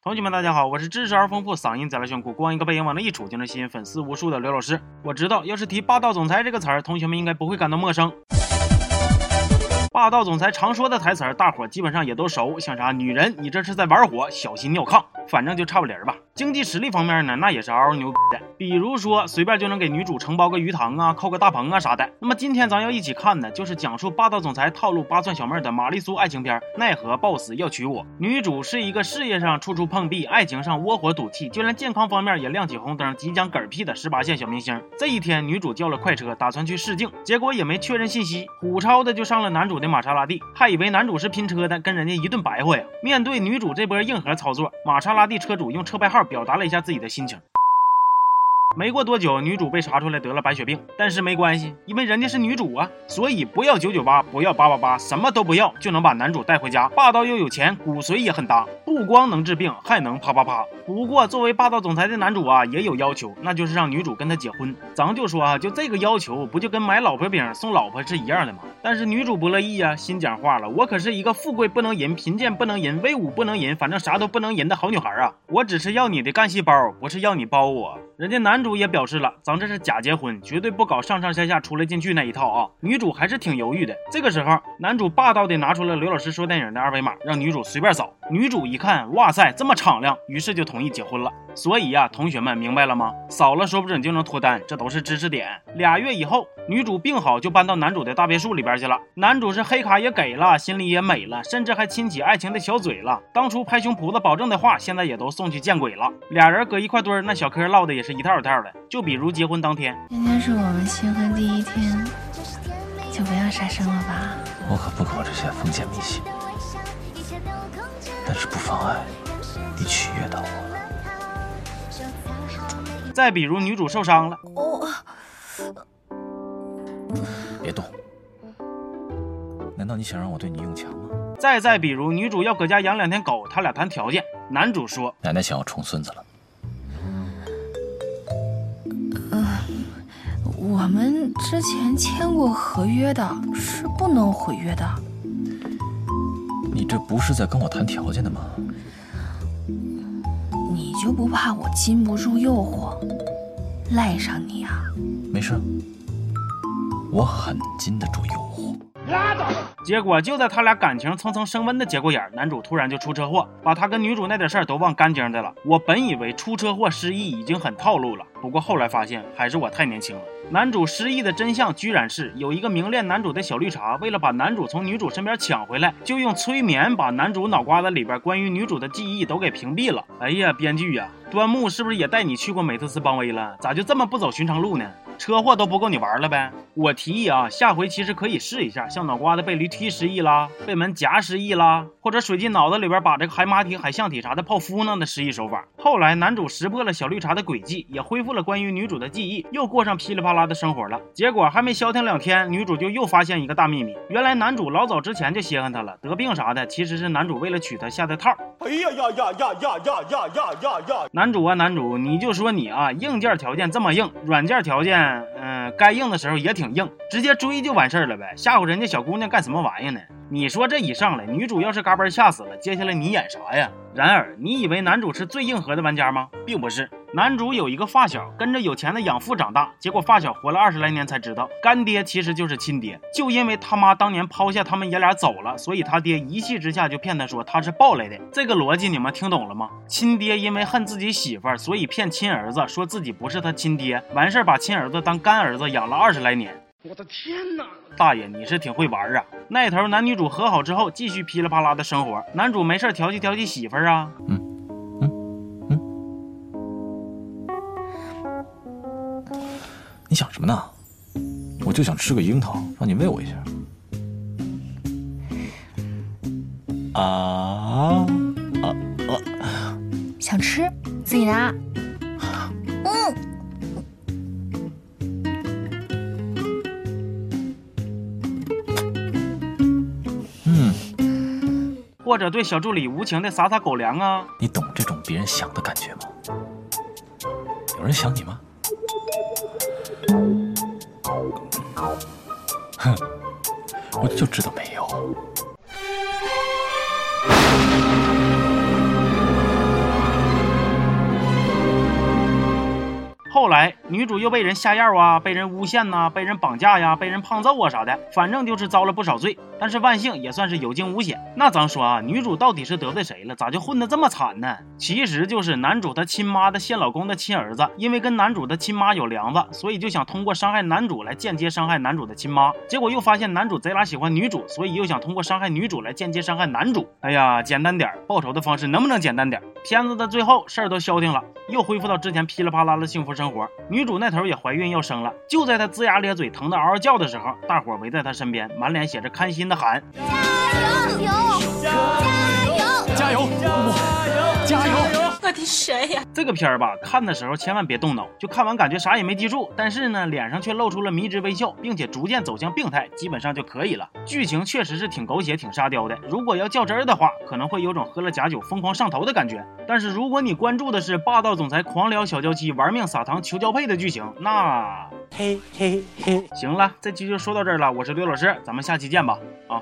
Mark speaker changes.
Speaker 1: 同学们，大家好，我是知识而丰富、嗓音贼拉炫酷、光一个背影往那一杵就能吸引粉丝无数的刘老师。我知道，要是提霸道总裁这个词儿，同学们应该不会感到陌生。霸道总裁常说的台词儿，大伙儿基本上也都熟，像啥女人，你这是在玩火，小心尿炕，反正就差不离儿吧。经济实力方面呢，那也是嗷嗷牛逼的，比如说随便就能给女主承包个鱼塘啊，扣个大棚啊啥的。那么今天咱要一起看的，就是讲述霸道总裁套路八寸小妹的玛丽苏爱情片《奈何 boss 要娶我》。女主是一个事业上处处碰壁，爱情上窝火赌气，就连健康方面也亮起红灯，即将嗝屁的十八线小明星。这一天，女主叫了快车，打算去试镜，结果也没确认信息，虎超的就上了男主的玛莎拉蒂，还以为男主是拼车的，跟人家一顿白话呀。面对女主这波硬核操作，玛莎拉蒂车主用车牌号表达了一下自己的心情。没过多久，女主被查出来得了白血病，但是没关系，因为人家是女主啊，所以不要九九八，不要八八八，什么都不要，就能把男主带回家。霸道又有钱，骨髓也很大，不光能治病，还能啪啪啪。不过作为霸道总裁的男主啊，也有要求，那就是让女主跟他结婚。咱就说啊，就这个要求，不就跟买老婆饼送老婆是一样的吗？但是女主不乐意呀，心讲话了，我可是一个富贵不能淫，贫贱不能淫，威武不能淫，反正啥都不能淫的好女孩啊！我只是要你的干细胞，不是要你包我。人家男男主也表示了，咱这是假结婚，绝对不搞上上下下出来进去那一套啊！女主还是挺犹豫的。这个时候，男主霸道的拿出了刘老师说电影的二维码，让女主随便扫。女主一看，哇塞，这么敞亮，于是就同意结婚了。所以呀，同学们明白了吗？扫了说不准就能脱单，这都是知识点。俩月以后，女主病好，就搬到男主的大别墅里边去了。男主是黑卡也给了，心里也美了，甚至还亲起爱情的小嘴了。当初拍胸脯子保证的话，现在也都送去见鬼了。俩人搁一块堆儿，那小嗑唠的也是一套一套的。就比如结婚当天，
Speaker 2: 今天是我们新婚第一天，就不要杀生了吧。
Speaker 3: 我可不搞这些封建迷信，但是不妨碍你取悦到我了。
Speaker 1: 再比如女主受伤了，
Speaker 2: 哦，
Speaker 3: 别动！难道你想让我对你用强吗？
Speaker 1: 再再比如女主要搁家养两天狗，他俩谈条件，男主说
Speaker 3: 奶奶想要重孙子了。
Speaker 2: 我们之前签过合约的，是不能毁约的。
Speaker 3: 你这不是在跟我谈条件的吗？
Speaker 2: 你就不怕我禁不住诱惑，赖上你啊？
Speaker 3: 没事，我很禁得住诱惑。
Speaker 1: 拉倒结果就在他俩感情蹭蹭升温的节骨眼儿，男主突然就出车祸，把他跟女主那点事儿都忘干净的了。我本以为出车祸失忆已经很套路了，不过后来发现还是我太年轻了。男主失忆的真相居然是有一个迷恋男主的小绿茶，为了把男主从女主身边抢回来，就用催眠把男主脑瓜子里边关于女主的记忆都给屏蔽了。哎呀，编剧呀，端木是不是也带你去过美特斯邦威了？咋就这么不走寻常路呢？车祸都不够你玩了呗？我提议啊，下回其实可以试一下，像脑瓜子被驴踢失忆啦，被门夹失忆啦，或者水进脑子里边把这个海马体、海象体啥的泡芙弄的失忆手法。后来男主识破了小绿茶的诡计，也恢复了关于女主的记忆，又过上噼里啪啦的生活了。结果还没消停两天，女主就又发现一个大秘密，原来男主老早之前就稀罕她了，得病啥的其实是男主为了娶她下的套。
Speaker 4: 哎呀呀呀呀呀呀呀呀呀呀！
Speaker 1: 男主啊，男主，你就说你啊，硬件条件这么硬，软件条件，嗯、该硬的时候也挺硬，直接追就完事儿了呗，吓唬人家小姑娘干什么玩意儿呢？你说这一上来，女主要是嘎嘣吓死了，接下来你演啥呀？然而，你以为男主是最硬核的玩家吗？并不是，男主有一个发小，跟着有钱的养父长大，结果发小活了二十来年才知道，干爹其实就是亲爹。就因为他妈当年抛下他们爷俩走了，所以他爹一气之下就骗他说他是抱来的。这个逻辑你们听懂了吗？亲爹因为恨自己媳妇儿，所以骗亲儿子说自己不是他亲爹，完事儿把亲儿子当干儿子养了二十来年。
Speaker 4: 我的天哪！
Speaker 1: 大爷，你是挺会玩啊！那头男女主和好之后，继续噼里啪啦的生活。男主没事调戏调戏媳妇儿啊，
Speaker 3: 你想什么呢？我就想吃个樱桃，让你喂我一下。啊啊啊！
Speaker 2: 想吃自己拿。嗯，
Speaker 3: 嗯，
Speaker 1: 或者对小助理无情的撒撒狗粮啊。
Speaker 3: 你懂这种别人想的感觉吗？有人想你吗？哼，我就知道没
Speaker 1: 后来女主又被人下药啊，被人诬陷呐、被人绑架呀，被人胖揍啊啥的，反正就是遭了不少罪。但是万幸也算是有惊无险。那咱说啊，女主到底是得罪谁了？咋就混得这么惨呢？其实就是男主他亲妈的现老公的亲儿子，因为跟男主的亲妈有梁子，所以就想通过伤害男主来间接伤害男主的亲妈。结果又发现男主贼拉喜欢女主，所以又想通过伤害女主来间接伤害男主。哎呀，简单点，报仇的方式能不能简单点？片子的最后事儿都消停了，又恢复到之前噼里啪啦的幸福生活。女主那头也怀孕要生了，就在她龇牙咧嘴、疼得嗷嗷叫的时候，大伙儿围在她身边，满脸写着开心的喊。
Speaker 3: 加油！加油！加油！加油！加油！
Speaker 5: 我的谁呀？
Speaker 1: 这个片儿吧，看的时候千万别动脑，就看完感觉啥也没记住，但是呢，脸上却露出了迷之微笑，并且逐渐走向病态，基本上就可以了。剧情确实是挺狗血、挺沙雕的，如果要较真儿的话，可能会有种喝了假酒疯狂上头的感觉。但是如果你关注的是霸道总裁狂撩小娇妻、玩命撒糖求交配的剧情，那
Speaker 4: 嘿嘿嘿。
Speaker 1: 行了，这期就说到这儿了。我是刘老师，咱们下期见吧，啊。